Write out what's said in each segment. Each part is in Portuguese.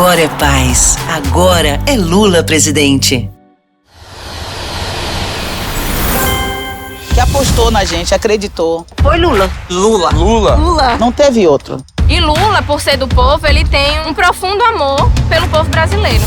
Agora é paz. Agora é Lula presidente. Que apostou na gente, acreditou. Foi Lula. Lula. Lula. Lula. Não teve outro. E Lula, por ser do povo, ele tem um profundo amor pelo povo brasileiro.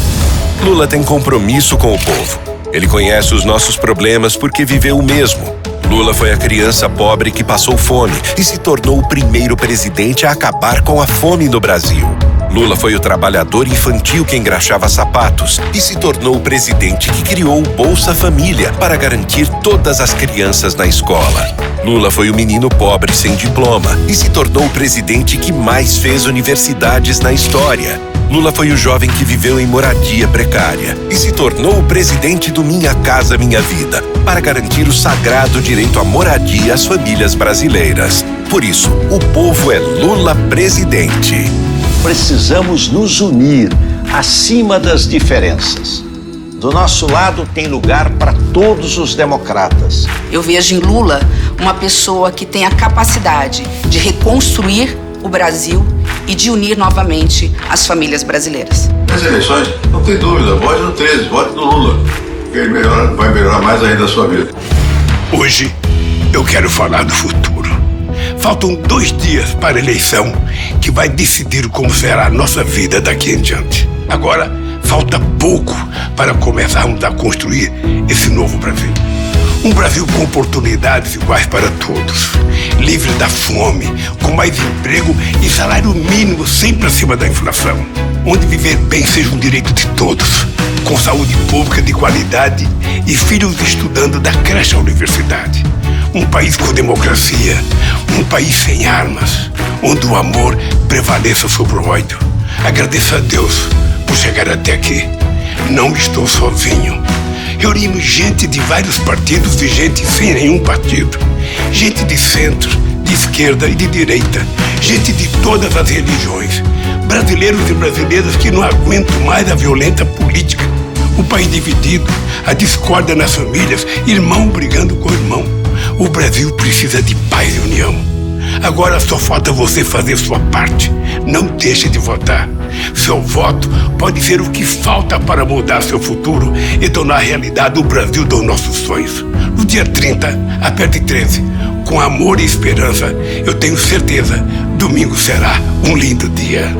Lula tem compromisso com o povo. Ele conhece os nossos problemas porque viveu o mesmo. Lula foi a criança pobre que passou fome e se tornou o primeiro presidente a acabar com a fome no Brasil. Lula foi o trabalhador infantil que engraxava sapatos e se tornou o presidente que criou o Bolsa Família para garantir todas as crianças na escola. Lula foi o menino pobre sem diploma e se tornou o presidente que mais fez universidades na história. Lula foi o jovem que viveu em moradia precária e se tornou o presidente do Minha Casa Minha Vida para garantir o sagrado direito à moradia às famílias brasileiras. Por isso, o povo é Lula presidente. Precisamos nos unir acima das diferenças. Do nosso lado tem lugar para todos os democratas. Eu vejo em Lula uma pessoa que tem a capacidade de reconstruir o Brasil e de unir novamente as famílias brasileiras. Nas eleições, não tem dúvida, vote no 13, vote no Lula, que ele melhora, vai melhorar mais ainda a sua vida. Hoje eu quero falar do futuro. Faltam dois dias para a eleição vai decidir como será a nossa vida daqui em diante. Agora, falta pouco para começarmos a construir esse novo Brasil. Um Brasil com oportunidades iguais para todos, livre da fome, com mais emprego e salário mínimo sempre acima da inflação. Onde viver bem seja um direito de todos, com saúde pública de qualidade e filhos estudando da creche à universidade. Um país com democracia, um país sem armas, onde o amor prevaleça sobre o ódio. Agradeço a Deus por chegar até aqui. Não estou sozinho. Reunimos gente de vários partidos e gente sem nenhum partido. Gente de centro, de esquerda e de direita. Gente de todas as religiões. Brasileiros e brasileiras que não aguentam mais a violenta política. O país dividido, a discórdia nas famílias, irmão brigando com irmão. O Brasil precisa de paz e união. Agora só falta você fazer sua parte. Não deixe de votar. Seu voto pode ser o que falta para mudar seu futuro e tornar realidade o Brasil dos nossos sonhos. No dia 30, aperte 13. Com amor e esperança, eu tenho certeza, domingo será um lindo dia.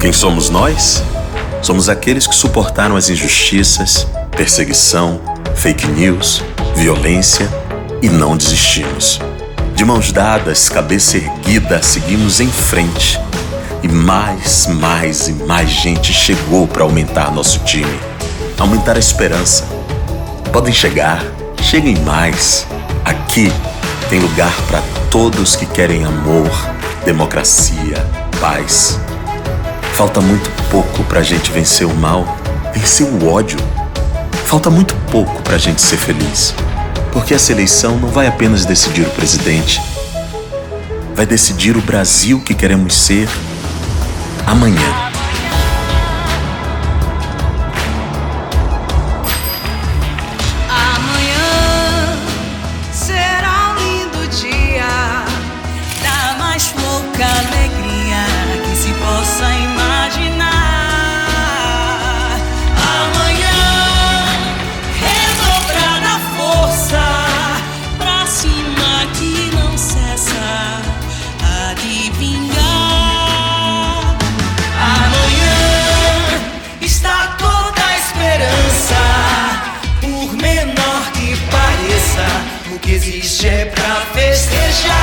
Quem somos nós? Somos aqueles que suportaram as injustiças, perseguição, fake news, violência e não desistimos. De mãos dadas, cabeça erguida, seguimos em frente. E mais, mais e mais gente chegou para aumentar nosso time, aumentar a esperança. Podem chegar, cheguem mais. Aqui tem lugar para todos que querem amor, democracia, paz. Falta muito pouco para a gente vencer o mal, vencer o ódio. Falta muito pouco para a gente ser feliz. Porque essa eleição não vai apenas decidir o presidente, vai decidir o Brasil que queremos ser amanhã. O que existe é pra festejar.